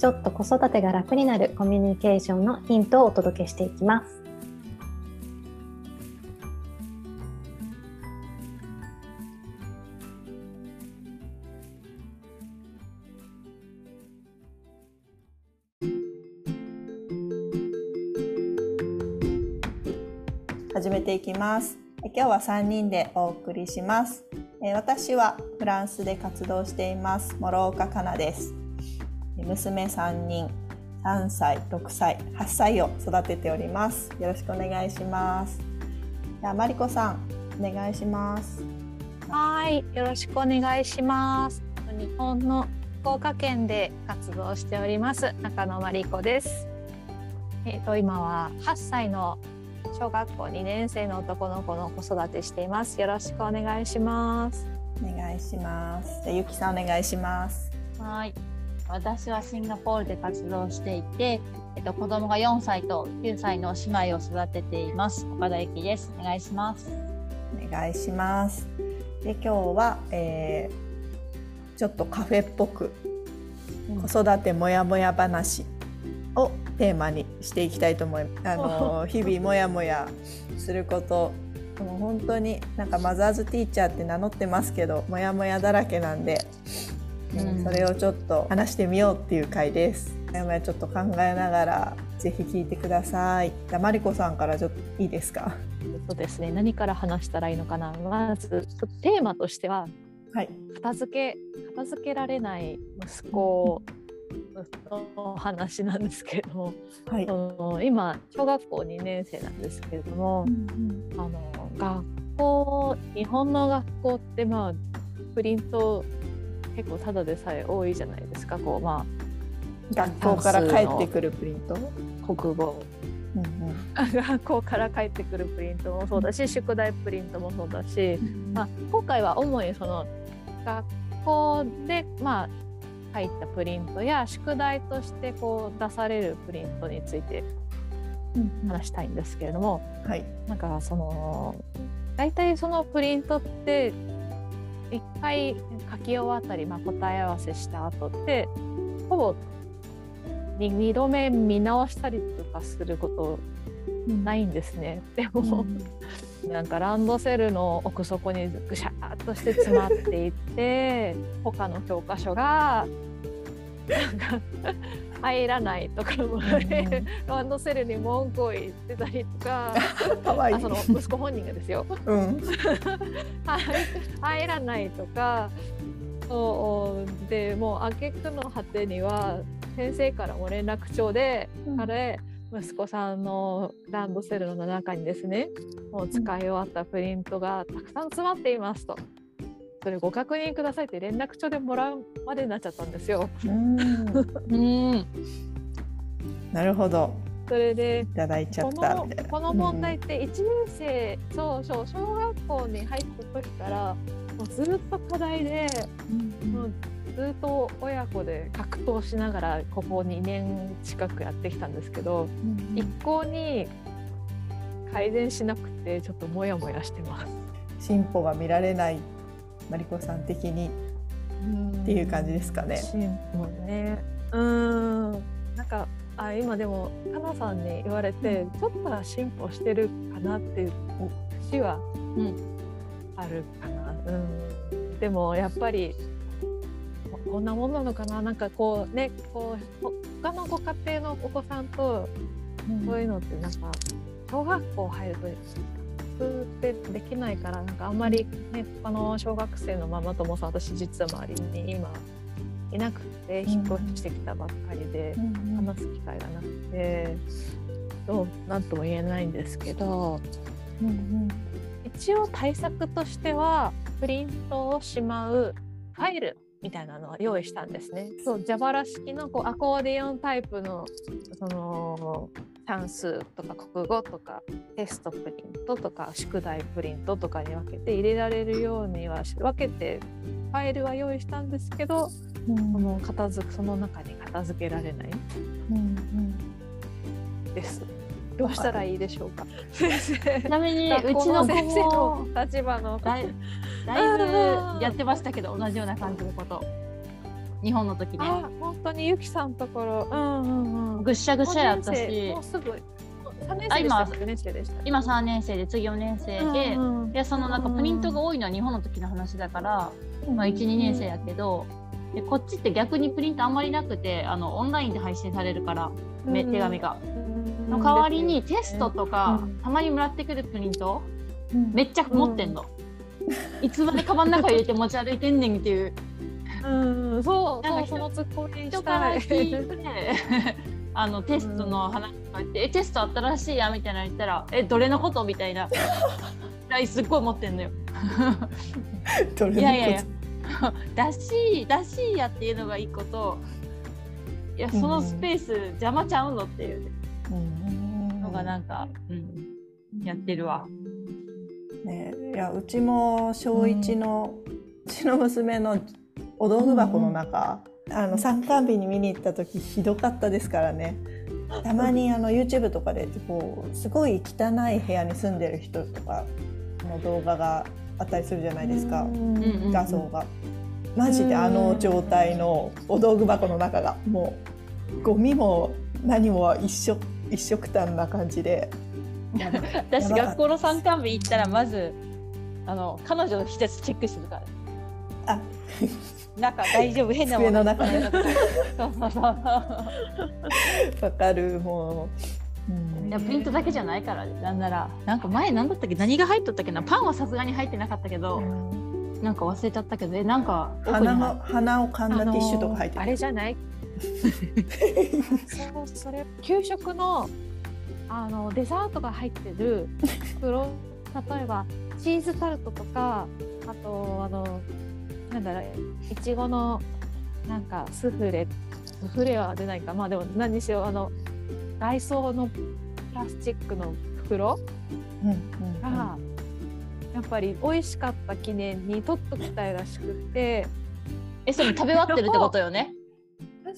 ちょっと子育てが楽になるコミュニケーションのヒントをお届けしていきます。始めていきます。今日は3人でお送りします。私はフランスで活動しています諸岡かなです。娘3人3歳6歳8歳を育てております。よろしくお願いします。じゃあマリコさんお願いします。はいよろしくお願いします。日本の福岡県で活動しております中野真理子です。えっ、ー、と今は8歳の小学校2年生の男の子の子育てしています。よろしくお願いします。お願いします。じゃゆきさんお願いします。はい私はシンガポールで活動していて、えっと、子供が4歳と9歳の姉妹を育てています。岡田由紀です。お願いします。お願いします。で今日は、えー、ちょっとカフェっぽく、子育てもやもや話をテーマにしていきたいと思います。あの日々もやもやすることもう本当になんかマザーズティーチャーって名乗ってますけどもやもやだらけなんでうん、それをちょっと話してみようっていう回です。ちょっと考えながらぜひ聞いてください。じゃマリコさんからちょっといいですか？そうですね。何から話したらいいのかな？まずテーマとしては、はい、片付け片付けられない息子の話なんですけれども、はい、の今小学校2年生なんですけれども、うんうん、あの学校日本の学校ってまあプリント結構ただでさえ多いじゃないですか。こうまあ学校から帰ってくるプリント。国語、うんうん、学校から帰ってくるプリントもそうだし、宿題プリントもそうだし、まあ、今回は主にその学校でまあ入ったプリントや宿題としてこう出されるプリントについて話したいんですけれども、はい、なんかその大体そのプリントって一回書き終わったり、まあ、答え合わせした後ってほぼ2度目見直したりとかすることないんですね。でも、うん、なんかランドセルの奥底にぐしゃっとして詰まっていって他の教科書がなんか入らないとかも、ね、ランドセルに文句を言ってたりとか かわいい。その息子本人がですよ、うん、入らないとかそうでもう挙句の果てには先生からも連絡帳で、うん、あれ息子さんのランドセルの中にですねもう使い終わったプリントがたくさん詰まっていますと。それご確認くださいって連絡帳でもらうまでになっちゃったんですよ。うんなるほど。それでいただいちゃったこの問題って1年生、うん、そうそう小学校に入った時からもうずっと課題で、うん、もうずっと親子で格闘しながらここ2年近くやってきたんですけど、うん、一向に改善しなくてちょっとモヤモヤしてます。進歩が見られないマリコさん的に。っていう感じですかね。進歩ね。うん。なんかあ今でもかなさんに言われて、ちょっとは進歩してるかなっていう節はあるかな。うん、でもやっぱりこんなもんなのかな。なんかこうねこう他のご家庭のお子さんとそういうのってなんか小学校入るとってできないからなんかあんまりね他の小学生のママ友さん私実は周りに今いなくて引っ越してきたばっかりで話す機会がなくてどう何とも言えないんですけど、うんうん、一応対策としてはプリントをしまうファイルみたいなのは用意したんですね。そう蛇腹式のこうアコーディオンタイプのその算数とか国語とかテストプリントとか宿題プリントとかに分けて入れられるようには分けてファイルは用意したんですけど、うん、その片付くその中に片付けられない、うんうん、です。どうしたらいいでしょうか？ちなみにうちの先生の立場のだいだいぶやってましたけど同じような感じのこと。日本の時ね。本当にゆきさんところ、うんうんうん、ぐっしゃぐしゃやったし。もうすぐ。今今3年生で次4年生で、うんうん、でそのなんかプリントが多いのは日本の時の話だから、うん、まあ、12年生やけど、でこっちって逆にプリントあんまりなくてあのオンラインで配信されるから、うん、手紙が。の代わりにテストとか、たまにもらってくるプリント、めっちゃ持ってんの。いつまでカバンの中入れて持ち歩いてんねんっていう。うん、そう、かそのツッコミ人から聞いて、あのテストの話とか言って、えテスト新しいやみたいなの言ったら、えどれのことみたいな。すっごい持ってんのよ。いやいやいや。だしだしやっていうのが一個といやそのスペース邪魔ちゃうのっていう、のがなんか、うん、やってるわ。ね、いやうちも小1の、うちの娘のお道具箱の中、あの参観日に見に行った時ひどかったですからね。たまにあの YouTube とかでこうすごい汚い部屋に住んでる人とかの動画があったりするじゃないですか、画像が。マジであの状態のお道具箱の中がもうゴミも何も一緒一緒くたんな感じで。私学校の参観日行ったらまずあの彼女の施設チェックするから。あ中大丈夫？変なもの中。ねそうそう。そうわかる。もう、うん、いやプリントだけじゃないからなんなら。なんか前何だったっけ？何が入っとったっけな？パンはさすがに入ってなかったけど、うん、なんか忘れちゃったけど。えなんか鼻の鼻を噛んだティッシュとか入ってあれじゃない？そうそれ給食のあのデザートが入ってる 袋。例えばチーズタルトとかあとあのなんだろう。いちごのなんかスフレ。スフレは出ないか。まあでも何にしよう。あの外装のプラスチックの袋？が、やっぱり美味しかった記念に取っときたいらしくて。えそれ食べ終わってるってことよね？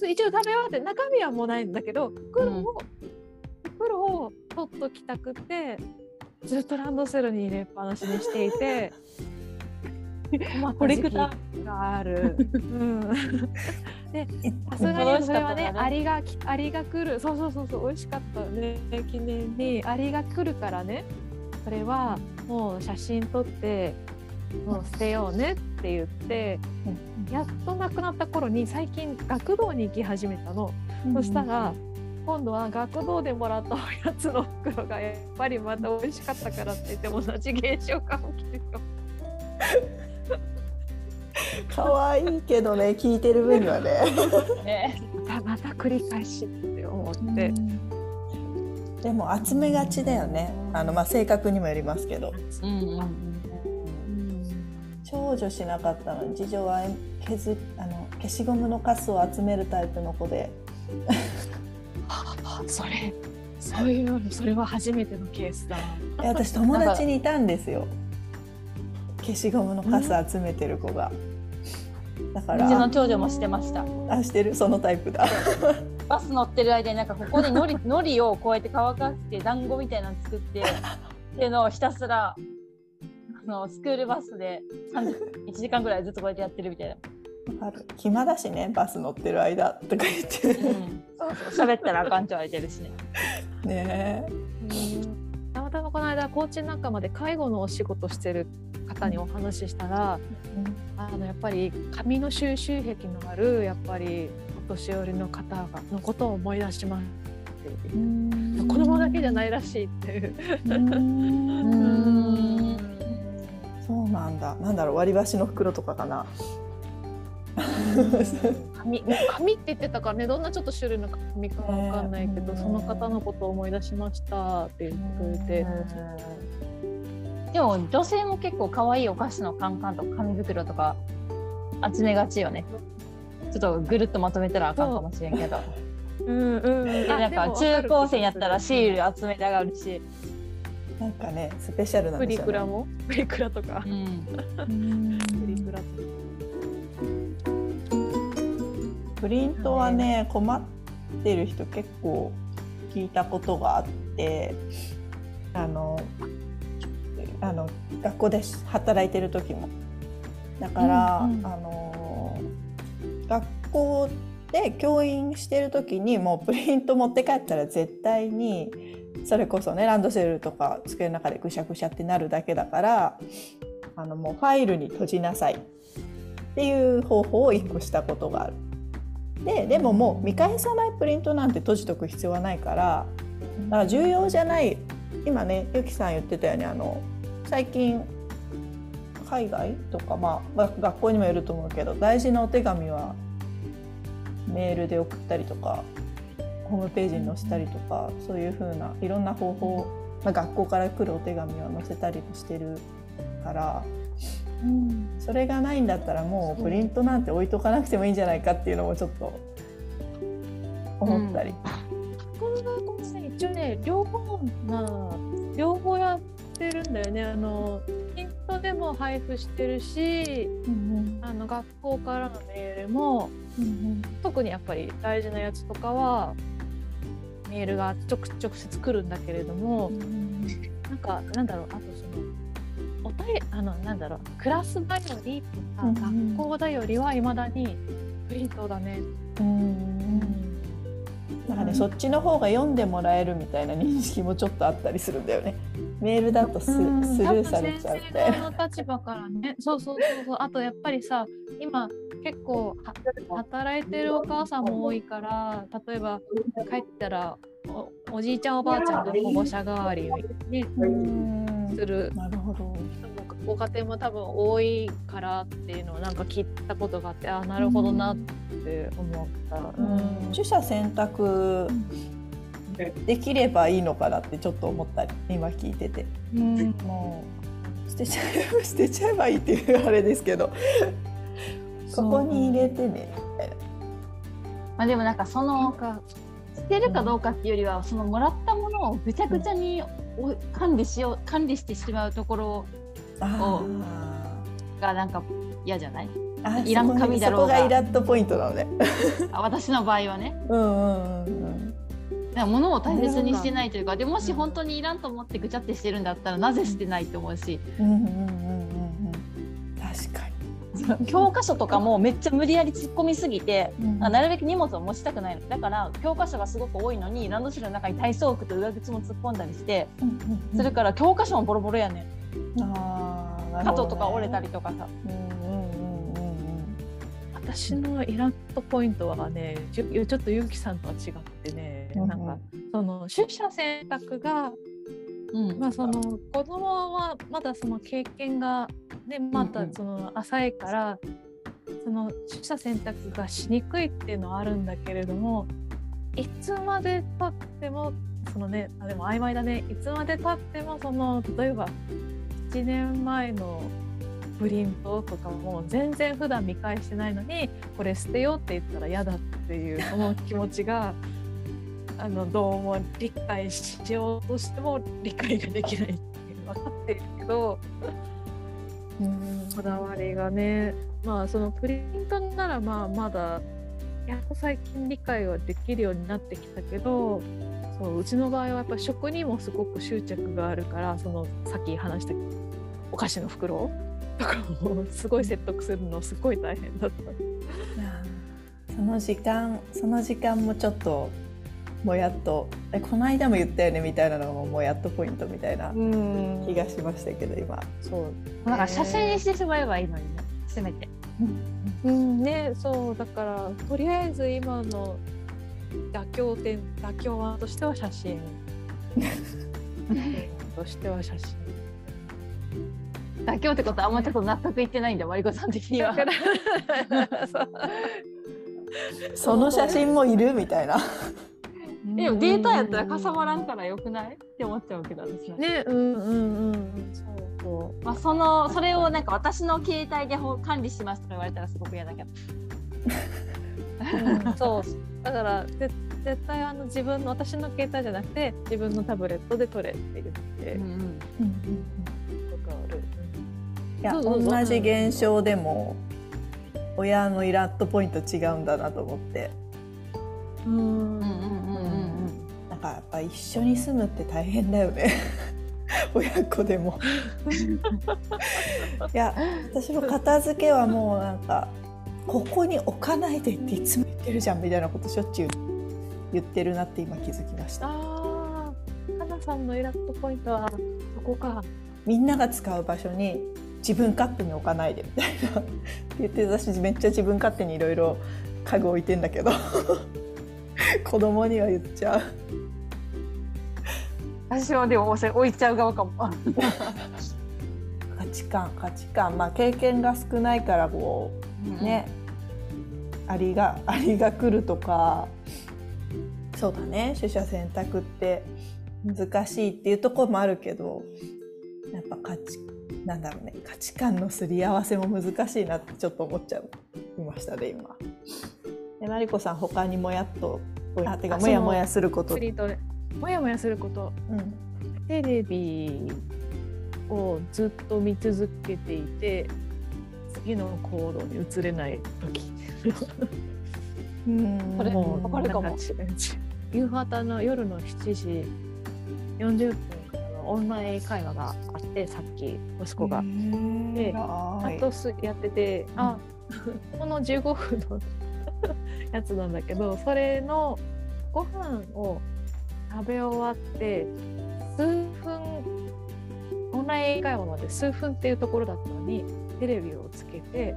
一応食べ終わって中身はもうないんだけど袋を、うん、袋を取っときたくてずっとランドセルに入れっぱなしにしていてコレクターがある。うん、でさすがにそれはねアリがアリが来る。そうそうそうそう美味しかったね記念に。アリが来るからね。それはもう写真撮ってもう捨てようねって言って、やっと亡くなった頃に最近学童に行き始めたの、そしたら今度は学童でもらったおやつの袋がやっぱりまた美味しかったからって言って同じ現象が起きるよ。可愛いけどね聞いてる分にはねねまた繰り返しって思って。でも集めがちだよね。あのまあ性格にもよりますけど。うんうん長女しなかったのに次女は削あの消しゴムのカスを集めるタイプの子でそれそういうのそれは初めてのケースだ私友達にいたんですよ消しゴムのカス集めてる子が。だからうちの長女もしてました。あしてる？そのタイプだ。バス乗ってる間になんかここでのり のりをこうやって乾かして団子みたいなの作ってっていうのをひたすらあのスクールバスで1時間ぐらいずっとこうやってやってるみたいな。ある暇だしねバス乗ってる間とか言って、うん、そうそう喋ったらあかんちゃわれてるしね。ねたまたまこの間コーチ仲間で介護のお仕事してる方にお話ししたら、うん、あのやっぱり紙の収集癖のあるやっぱりお年寄りの方がのことを思い出しますって子供だけじゃないらしいっていう。そうなんだ。なんだろう割り箸の袋とかかな。紙紙って言ってたからねどんなちょっと種類の紙かわかんないけど、その方のことを思い出しましたって言ってくれて。でも女性も結構可愛いお菓子のカンカンとか紙袋とか集めがちよね。ちょっとぐるっとまとめたらあかんかもしれんけど。うんうん、なんか中高生やったらシール集めたがるし。なんかねスペシャルなんですよ、ね、プリクラも？プリクラとか、うん、プリクラプリントはね、困ってる人結構聞いたことがあってあのあの学校で働いてる時も。だから、うんうん、あの学校で教員してる時にもうプリント持って帰ったら絶対にそれこそねランドセルとか机の中でぐしゃぐしゃってなるだけだからあのもうファイルに閉じなさい。っていう方法を1個したことがある。ででももう見返さないプリントなんて閉じとく必要はないからだから重要じゃない今ねゆきさん言ってたようにあの最近海外とかまあ学校にもよると思うけど大事なお手紙はメールで送ったりとかホームページに載せたりとかそういうふうないろんな方法、まあ、学校から来るお手紙を載せたりもしてるから、うん、それがないんだったらもうプリントなんて置いとかなくてもいいんじゃないかっていうのもちょっと思ったり。うん、この学校一応ね両方まあ両方やってるんだよね。あのイントでも配布してるし、うんうん、あの学校からのメールも、うんうん、特にやっぱり大事なやつとかはメールが直直接来るんだけれども、うん、なんかなんだろうあとそのおたえあのなんだろうクラスだよりとか、うんうん、学校だよりはいまだにプリントだね。うん、うん。なんかね、そっちの方が読んでもらえるみたいな認識もちょっとあったりするんだよね。メールだとス,、スルーされちゃうみたいな。の立場からね、そうそうそうそう。あとやっぱりさ、今結構働いてるお母さんも多いから、例えば帰ったらおじいちゃんおばあちゃんが保護者代わりに、ね、するなるほどご家庭も多分多いからっていうのをなんか聞いたことがあってあなるほどなって思った。うん、取捨選択できればいいのかなってちょっと思ったり今聞いてて、うん、もう捨てちゃえ捨てちゃえばいいっていうあれですけど。ここに入れてねみたいな。まあ、でもなんかその捨てるかどうかっていうよりは、そのもらったものをぐちゃぐちゃに管理しよう管理してしまうところをがなんか嫌じゃない？いらん紙だろうが。そこがイラッとポイントなのね。私の場合はね。うんうんうんだ物を大切にしてないというかでもし本当にいらんと思ってぐちゃってしてるんだったらなぜ捨てないって思うし、確かに。教科書とかもめっちゃ無理やり突っ込みすぎて、うん、なるべく荷物を持ちたくないの。だから教科書がすごく多いのにランドセルの中に体操服と上靴も突っ込んだりして、うんうんうん、それから教科書もボロボロやねん。あ鳩とか折れたりとかさ。うん私のイラッとポイントはねちょっとゆうきさんとは違ってね、うん、なんかその取捨選択が、うん、まあその子供はまだその経験がねまたその浅いから、うんうん、その取捨選択がしにくいっていうのはあるんだけれどもいつまでたってもそのねあでも曖昧だね。いつまでたってもその例えば1年前のプリントとかも全然普段見返してないのにこれ捨てようって言ったら嫌だっていうその気持ちが あのどうも理解しようとしても理解ができないっていう分かってるけどうん。こだわりがねまあそのプリントならまあまだやっと最近理解はできるようになってきたけどそううちの場合はやっぱ食にもすごく執着があるからそのさっき話したお菓子の袋とかもすごい説得するのすごい大変だった。その時間その時間もちょっともやっとえこの間も言ったよねみたいなのももやっとポイントみたいな気がしましたけど今。そうなんか写真にしてしまえばいいのにねせめて。うん、ねそうだからとりあえず今の妥協点妥協案としては写真。としては写真妥協ってことはあんまちょっと納得いってないんだマリコさん的には。その写真もいるみたいな。でもデータやったらかさばらんからよくない？って思っちゃうけど私は。ねうんうんうんそうそうまあ、そのそれをなんか私の携帯で管理しますとか言われたらすごく嫌だけど。うん、そうだから絶対あの自分の私の携帯じゃなくて自分のタブレットで撮れって言って、うんうんうんいや同じ現象でも親のイラッとポイント違うんだなと思って。うんうんうんうんなんかやっぱ一緒に住むって大変だよね 親子でも いや私も片付けはもうなんかここに置かないでっていつも言ってるじゃんみたいなことしょっちゅう言ってるなって今気づきました。あかなさんのイラッとポイントはそこか。みんなが使う場所に自分勝手に置かないでみたいな。っ て言って私めっちゃ自分勝手にいろいろ家具置いてんだけど。子供には言っちゃう。私はでも置いちゃう側かも。価値観価値観。まあ経験が少ないからこうね、うん、ありがありが来るとか。そうだね。取捨選択って難しいっていうところもあるけどやっぱ価値なんだろうね価値観のすり合わせも難しいなってちょっと思っちゃいましたね今。でマリコさん他にもやっとあてかもやもやすること。もやもやすること、うん、テレビをずっと見続けていて次の行動に移れない時。うんこれもうかるかも。夕方の夜の7時40分オンライン会話があってさっき息子が。であとすやってて、うん、あ この15分のやつなんだけどそれのご飯を食べ終わって数分オンライン会話まで数分っていうところだったのにテレビをつけて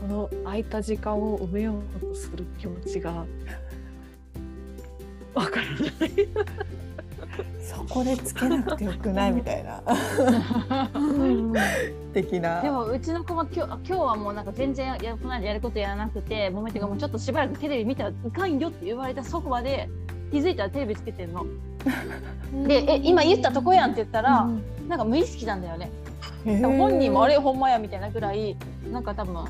この空いた時間を埋めようとする気持ちがわからないそこでつけなくてよくないみたいな的なでもうちの子も今日今日はもうなんか全然ややることやらなくてもめてかもうちょっとしばらくテレビ見たらいかんよって言われたそこまで気づいたらテレビつけてんの。でえ今言ったとこやんって言ったら、うん、なんか無意識なんだよね。本人もあれほんまやみたいなぐらいなんか多分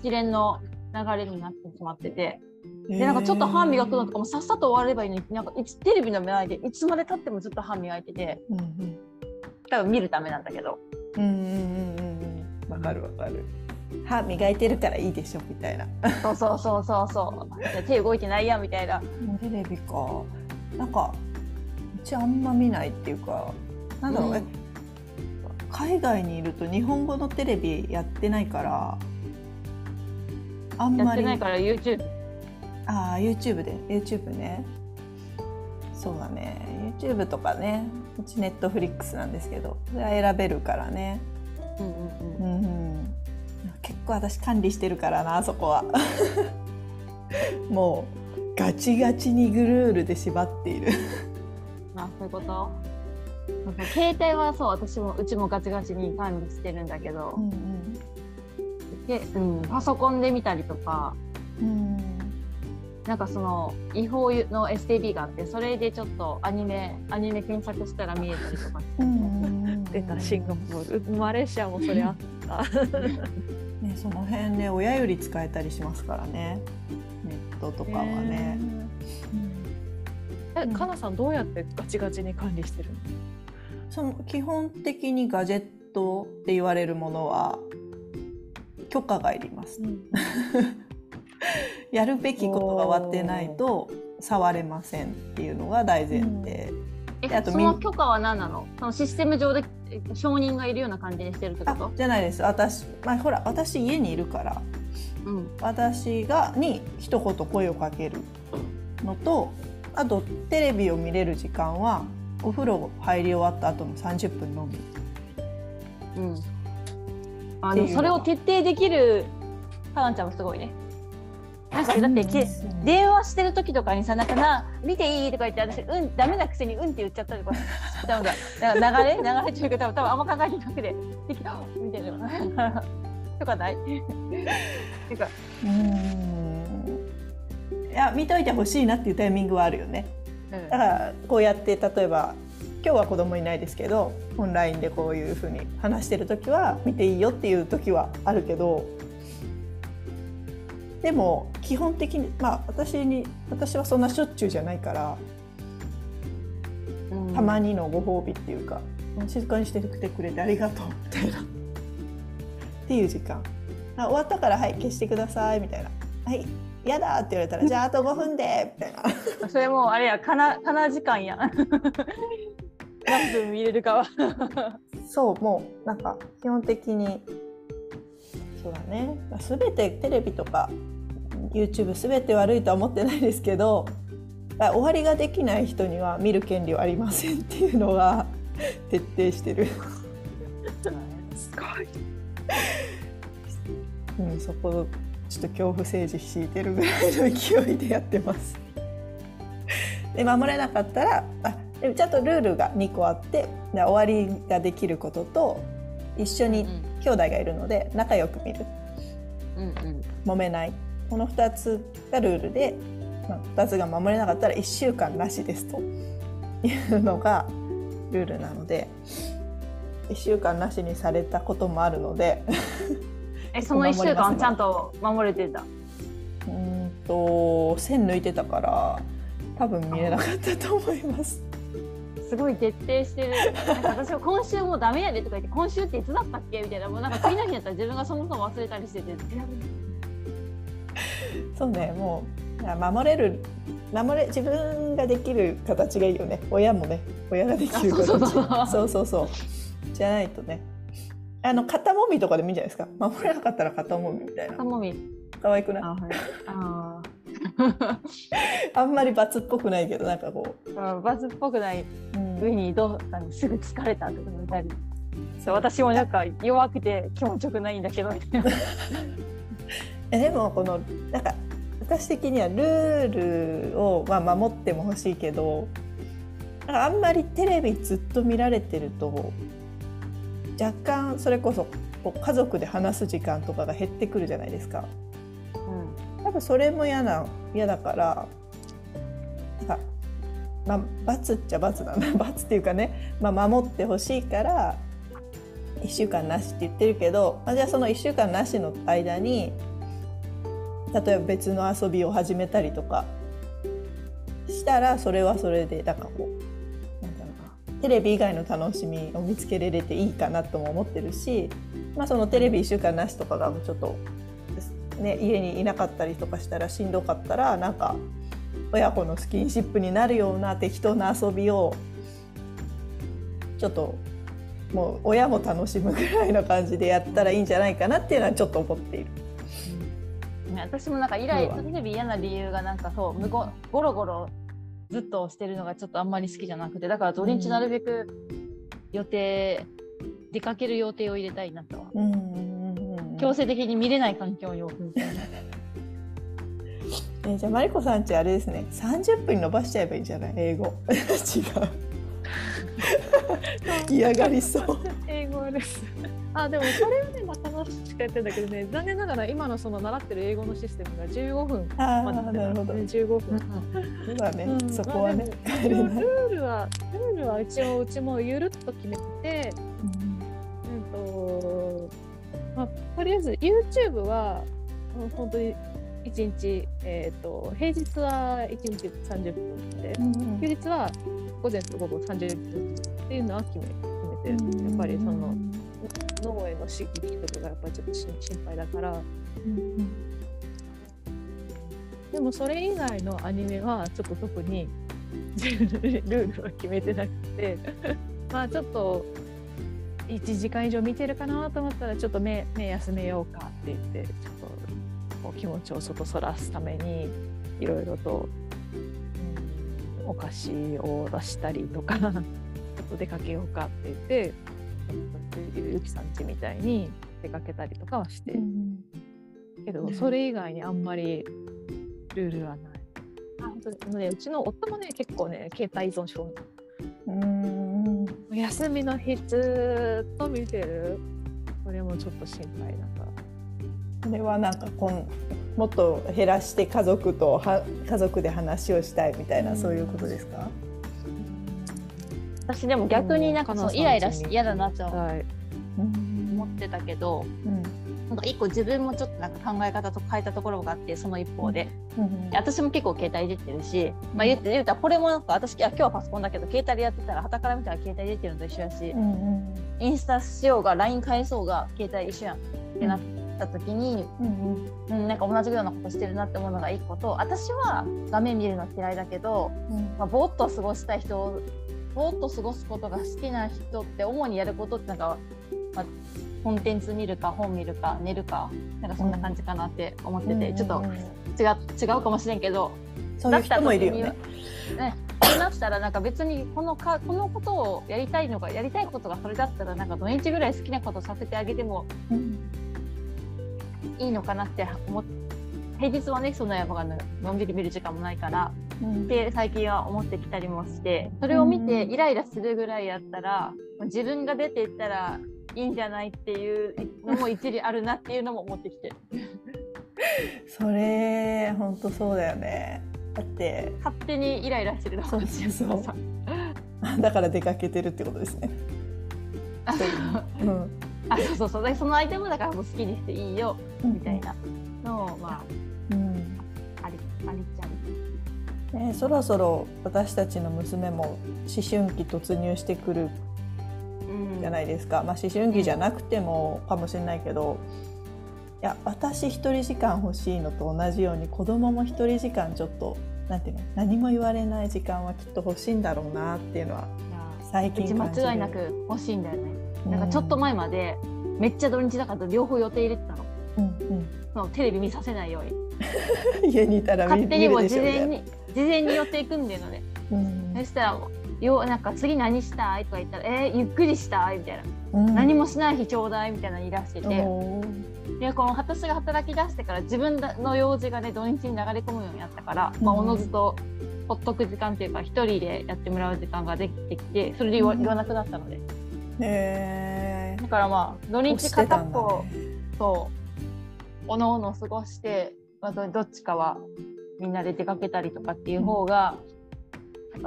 一連の流れになってしまってて。でなんかちょっと歯磨くのとかもさっさと終わればいいのになんかテレビの目のでいつまでたってもずっと歯磨いてて、うんうん、多分見るためなんだけど。うんうんうんうんわかるわかる。歯磨いてるからいいでしょみたいな。そうそうそうそうそう。手動いてないやみたいな。テレビか。なんかうちあんま見ないっていうか、なんだろう、うん、海外にいると日本語のテレビやってないから。あんまり。やってないから YouTube。ああ YouTube で YouTube ね。そうだね。YouTube とかね。うち Netflix なんですけどそれは選べるからね。うんうん。うん、うん、結構私管理してるからなそこは。もうガチガチにグルールで縛っている。あそういうこと？携帯はそう私もうちもガチガチに管理してるんだけど、うんうん、でうん、パソコンで見たりとか、うん、なんかその違法の STB があってそれでちょっとアニメアニメ検索したら見えたりとか出たシンガポール。マレーシアもそれあった。ね、その辺ね親より使えたりしますからね。ネットとかはね。え、かなさんどうやってガチガチに管理してるの？その基本的にガジェットって言われるものは許可がいります。うん やるべきことが終わってないと触れませんっていうのが大前提。うん、あとその許可は何なの？そのシステム上で承認がいるような感じにしてるってこと？じゃないです。私、まあ、ほら私家にいるから、うん、私がに一言声をかけるのとあとテレビを見れる時間はお風呂入り終わった後の30分のみ。うん、あのそれを徹底できるかなちゃんもすごいね。なんかだって電話してる時とかにさなんかな見ていいとか言って私うんダメなくせにうんって言っちゃったりとか多分だ流れ流れというか多分多分あんま考えてなくてできたみたいな。とかない？てかうん。いや見といてほしいなっていうタイミングはあるよね、うん、だからこうやって例えば今日は子供いないですけどオンラインでこういうふうに話してる時は見ていいよっていう時はあるけどでも基本的にまあ私に私はそんなしょっちゅうじゃないから、うん、たまにのご褒美っていうか静かにしててくれてありがとうみたいな。っていう時間。あ終わったからはい消してくださいみたいな。はい嫌だって言われたら じゃああと5分でみたいな。それもうあれやかなかな時間や。何分見れるかは。そうもうなんか基本的にそうだね。全てテレビとか YouTube 全て悪いとは思ってないですけど終わりができない人には見る権利はありませんっていうのが 徹底してる。すごい、うん、そこちょっと恐怖政治敷いてるぐらいの勢いでやってます。で守れなかったらあでもちゃんとルールが2個あって終わりができることと一緒に兄弟がいるので仲良く見る、うんうん、揉めない。この2つがルールで、まあ、2つが守れなかったら1週間なしですと。いうのがルールなので1週間なしにされたこともあるので。えその1週間ちゃんと守れてた？うんと線抜いてたから多分見れなかったと思います。すごい徹底してる。なんか私は今週もうダメやでとか言って今週っていつだったっけみたいなもうなんか次の日だったら自分がそもそも忘れたりしてて。そうねもう守れる守れ自分ができる形がいいよね。親もね親ができる形。そうそうそう。じゃないとね。あの肩もみとかでもいいんじゃないですか。守れなかったら肩もみみたいな。肩もみ。可愛くない？あ、はい、あ あんまり罰っぽくないけどなんかこう。罰っぽくない上にどうすぐ疲れたとか言ったり。そう。私もなんか弱くて気持ちよくないんだけど。でもこのなんか私的にはルールをまあ守っても欲しいけどあんまりテレビずっと見られてると若干それこそ家族で話す時間とかが減ってくるじゃないですか。うん、多分それも嫌な嫌だからなんかまあ罰っちゃ罰だ。な 罰っていうかね、まあ、守ってほしいから1週間なしって言ってるけど、まあ、じゃあその1週間なしの間に例えば別の遊びを始めたりとかしたらそれはそれでなんかこうテレビ以外の楽しみを見つけれれていいかなとも思ってるし、まあ、そのテレビ1週間なしとかがちょっと、ね、家にいなかったりとかしたらしんどかったらなんか親子のスキンシップになるような適当な遊びをちょっともう親も楽しむぐらいの感じでやったらいいんじゃないかなっていうのはちょっと思っている。私もなんかイライテレビ嫌な理由がなんかそうむごゴロゴロずっとしてるのがちょっとあんまり好きじゃなくてだから土日なるべく予定、うん、出かける予定を入れたいなと、うんうんうん、強制的に見れない環境に置くみたいな。えじゃあマリコさんちあれですね。30分に伸ばしちゃえばいいんじゃない？英語。違う。嫌がりそう。英語です。あでもそれはねまた楽しくやってんだけどね残念ながら今のその習ってる英語のシステムが15分までなるほど、ね、15分。そうだね、うん、そこはねルールはルールは一応うちもゆるっと決めて、うん、とまあ、とりあえず YouTube は、うん、本当に1日、えーと、平日は1日30分で、うん、休日は午前と午後30分っていうのは決め決めてる、やっぱりその脳への刺激とかがやっぱりちょっと心配だから、うんでもそれ以外のアニメはちょっと特にルールは決めてなくて。まあちょっと1時間以上見てるかなと思ったらちょっと目目休めようかって言ってちょっとこう気持ちを外そらすためにいろいろと、うん、お菓子を出したりとかちょっと出かけようかって言ってゆきさんちみたいに出かけたりとかはして、うん、けどそれ以外にあんまりルールはない。あ本当ね、うちの夫もね結構ね携帯依存症うん休みの日ずっと見てる？これもちょっと心配だからこれはなんかこんもっと減らして家族とは家族で話をしたいみたいな、そういうことですか、私でも逆になんかそのイライラして嫌だなって思ってたけど、うんなんか一個自分もちょっとなんか考え方と変えたところがあってその一方で、うん、私も結構携帯出てるし、まあ、言って言うたらこれもなんか私今日はパソコンだけど携帯でやってたらはたから見たら携帯出てるのと一緒やし、うんうん、インスタしようが LINE 返そうが携帯一緒やんってなった時に、うん。うん、なんか同じようなことしてるなって思うのが一個と私は画面見るの嫌いだけど、うん、まあ、ぼーっと過ごしたい人ぼーっと過ごすことが好きな人って主にやることってなんか、まあ、コンテンツ見るか本見るか寝るかなんかそんな感じかなって思ってて、うん、ちょっと違違うかもしれんけどそういう人もいるよね。ねそうなったらなんか別にこのかこのことをやりたいのがやりたいことがそれだったらなんか土日ぐらい好きなことさせてあげてもいいのかなって思って平日はねその山がのんびり見る時間もないから、うん、で最近は思ってきたりもしてそれを見てイライラするぐらいやったら自分が出ていったらいいんじゃないっていうのも一理あるなっていうのも思ってきて それ本当そうだよね。だって勝手にイライラしてるそうそうそう。だから出かけてるってことですね。あそう,、うん、あそうそうそう。その相手もだからもう好きにしていいよ。みたいなのをまあ、うん、ありありちゃう。ね、そろそろ私たちの娘も思春期突入してくるじゃないですか、まあ、思春期じゃなくてもかもしれないけどいや私一人時間欲しいのと同じように子供も一人時間ちょっとなんていうの何も言われない時間はきっと欲しいんだろうなっていうのは最近感じる。間違いなく欲しいんだよね、なんかちょっと前までめっちゃ土日だから両方予定入れてたの,、うんうん、テレビ見させないように。家にいたら勝手にも事前に事前に予定組んでるのね、うん、そしたらよなんか次何したいとか言ったら「えー、ゆっくりしたい?」みたいな、うん、何もしない日ちょうだい」みたいな言い出してて。でこの私が働き出してから自分の用事がね土日に流れ込むようになったから、まあ、おのずとほっとく時間っていうか一人でやってもらう時間ができてきてそれで言わ,、なくなったので。へだからまあ土日片っぽ、ね、そうおのおの過ごして、まあ、どっちかはみんなで出かけたりとかっていう方が、うん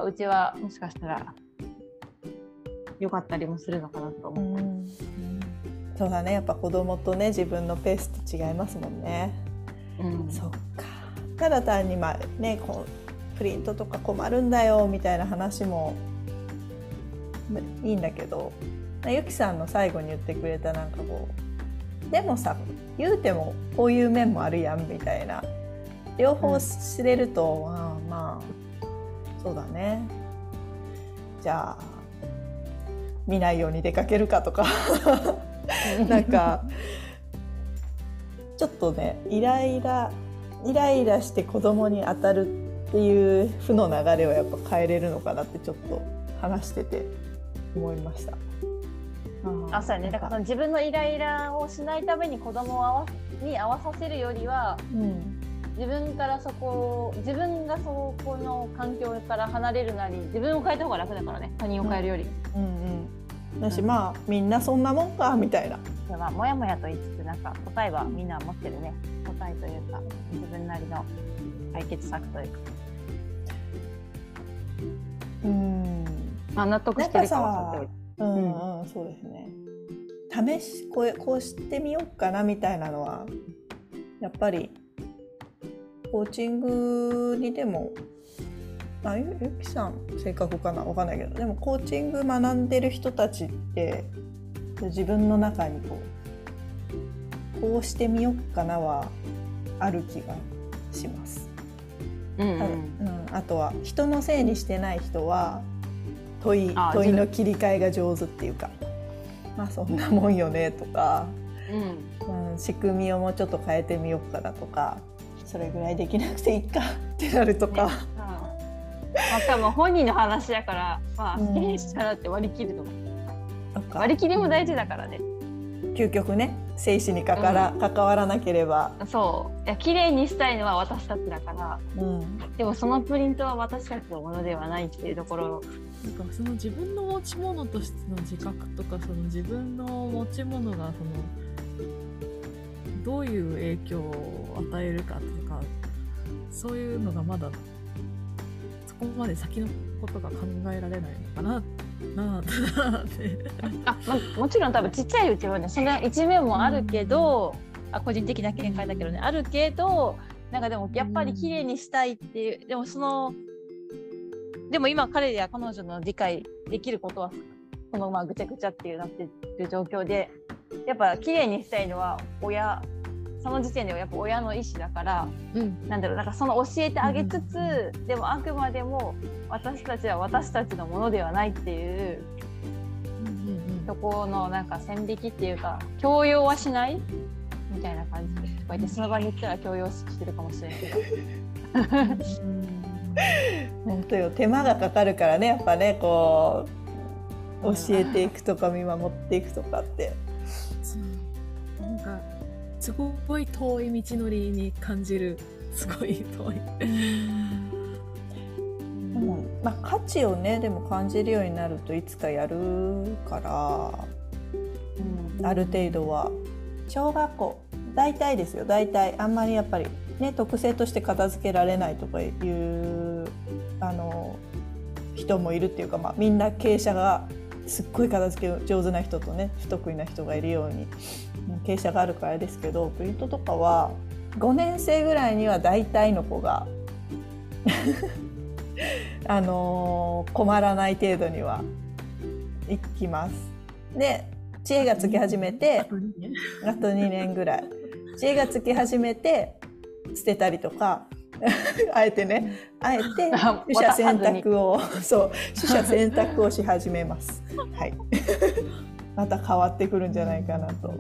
うちはもしかしたら良かったりもするのかなと思った、うん、そうだね。やっぱ子供とね自分のペースと違いますもんね。うん、そっか。ただ単にまあねこうプリントとか困るんだよみたいな話もいいんだけどゆきさんの最後に言ってくれたなんかこうでもさ言うてもこういう面もあるやんみたいな。両方知れると、うん、あまあそうだね。じゃあ見ないように出かけるかとか。なんかちょっとねイライライライラして子供に当たるっていう負の流れをやっぱ変えれるのかなってちょっと話してて思いました。あそうやね。だから自分のイライラをしないために子供を合わに合わさせるよりは、うん、自分からそこ自分がそこの環境から離れるなり自分を変えた方が楽だからね他人を変えるより。うん、うんうん、だし、まあみんなそんなもんかみたいな。まあもやもやと言いつつなんか答えはみんな持ってるね答えというか自分なりの解決策というか。うんまあ納得してるかはさうん、うん、そうですね。試しこうこうしてみようかなみたいなのはやっぱりコーチングにでもあゆゆきさん性格かな？分かんないけど。でもコーチング学んでる人たちって自分の中にこうこうしてみようかなはある気がします。うん、うん。うん、あとは人のせいにしてない人は問い問いの切り替えが上手っていうか。まあそんなもんよねとか、うん。うん、仕組みをもうちょっと変えてみようかなとかそれぐらいできなくていいかってなるとか。ね。うんまあ、多分本人の話やから、まあ、好きにしたらって割り切ると思う。割り切りも大事だからね。究極ね。生死にかから、うん、関わらなければ。そう。いや綺麗にしたいのは私たちだから、うん、でもそのプリントは私たちのものではないっていうところ。なんかその自分の持ち物としての自覚とかその自分の持ち物がそのどういう影響を与えるかとかそういうのがまだそこまで先のことが考えられないのかなっなあ、ま、もちろん多分ちっちゃいうちはねその一面もあるけど、あ個人的な見解だけどねあるけどなんかでもやっぱり綺麗にしたいっていう、でもそのでも今彼や彼女の理解できることはこのまあぐちゃぐちゃっていうなってる状況でやっぱ綺麗にしたいのは親その時点ではやっぱ親の意思だから、うん、なんだろうなんかその教えてあげつつ、うん、でもあくまでも私たちは私たちのものではないっていう、うんうんうん、とこのなんか線引きっていうか強要はしない？みたいな感じでこうやってその場に行ったら強要してるかもしれないけど。本当よ手間がかかるからねやっぱねこう教えていくとか見守っていくとかって。すごい遠い道のりに感じる。すごい遠い。うん。まあ、価値をねでも感じるようになるといつかやるから、うん、ある程度は小学校大体ですよ。大体あんまりやっぱりね特性として片付けられないとかいうあの人もいるっていうか、まあ、みんな傾斜がすっごい片付け上手な人とね不得意な人がいるように傾斜があるからですけどプリントとかは5年生ぐらいには大体の子が あのー、困らない程度にはいきます。で知恵がつき始めてあと2年ぐらい知恵がつき始めて捨てたりとか あえてねあえて取捨選択をそう取捨選択をし始めます。はいまた変わってくるんじゃないかなと。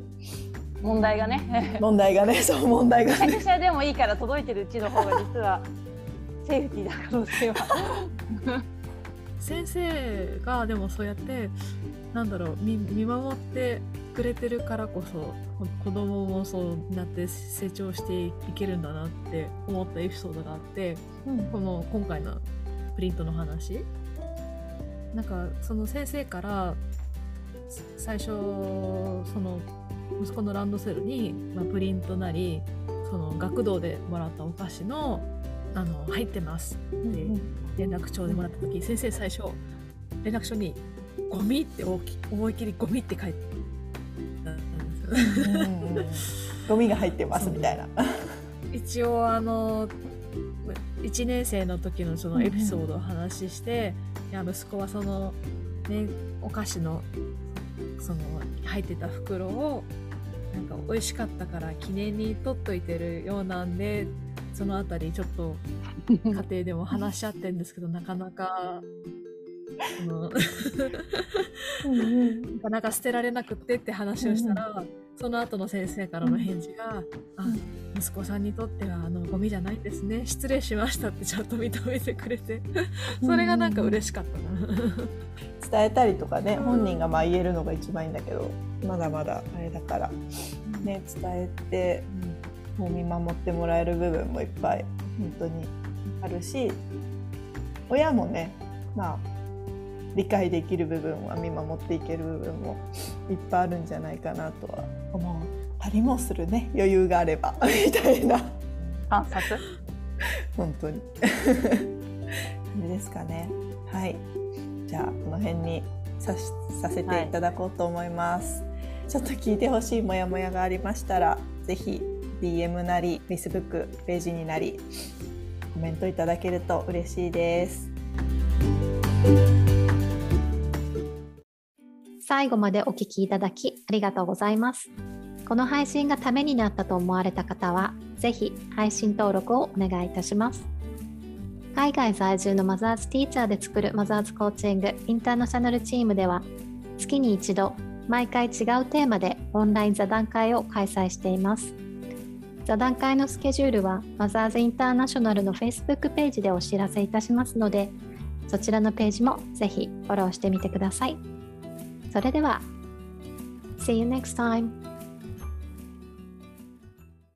問題がね。問題がね、そう問題が、ね。会でもいいから届いてるうちの方が実はセーフティーな可能性は。先生がでもそうやってなんだろう見守ってくれてるからこそ子供もそうなって成長していけるんだなって思ったエピソードがあって、うん、この今回のプリントの話なんかその先生から最初その息子のランドセルに、まあ、プリントなりその学童でもらったお菓子のあの入ってますって連絡帳でもらった時、先生最初連絡書に「ゴミ」って大き思い切り「ゴミ」って書いてたんですよ。ゴミが入ってますみたいな。一応あの1年生の時のそのエピソードを話して、いや息子はその、ね、お菓子のその入ってた袋をなんか美味しかったから記念に取っといてるようなんでそのあたりちょっと家庭でも話し合ってるんですけどなかなかのなかなか捨てられなくってって話をしたら、うん、その後の先生からの返事が「あ息子さん。にとってはあのゴミじゃないん。ですね失礼しました」ってちゃん。と認めてくれてそれがなん。か嬉しかったな伝えたりとかね本人がまあ言えるのが一番いいん。だけどまだまだあれだからね伝えて、もう見守ってもらえる部分もいっぱい本当にあるし親もねまあ理解できる部分は見守っていける部分もいっぱいあるんじゃないかなとは思う。たりもするね。余裕があれば。みたいな。観察？本当に。感じですかね。はい。じゃあこの辺にささせていただこうと思います、はい、ちょっと聞いてほしいモヤモヤがありましたら是非 DM なり Facebook ページになりコメントいただけると嬉しいです。最後までお聞きいただきありがとうございます。この配信がためになったと思われた方は、ぜひ配信登録をお願いいたします。海外在住のマザーズティーチャーで作るマザーズコーチングインターナショナルチームでは、月に一度、毎回違うテーマでオンライン座談会を開催しています。座談会のスケジュールはマザーズインターナショナルの Facebook ページでお知らせいたしますので、そちらのページもぜひフォローしてみてください。それでは See you next time!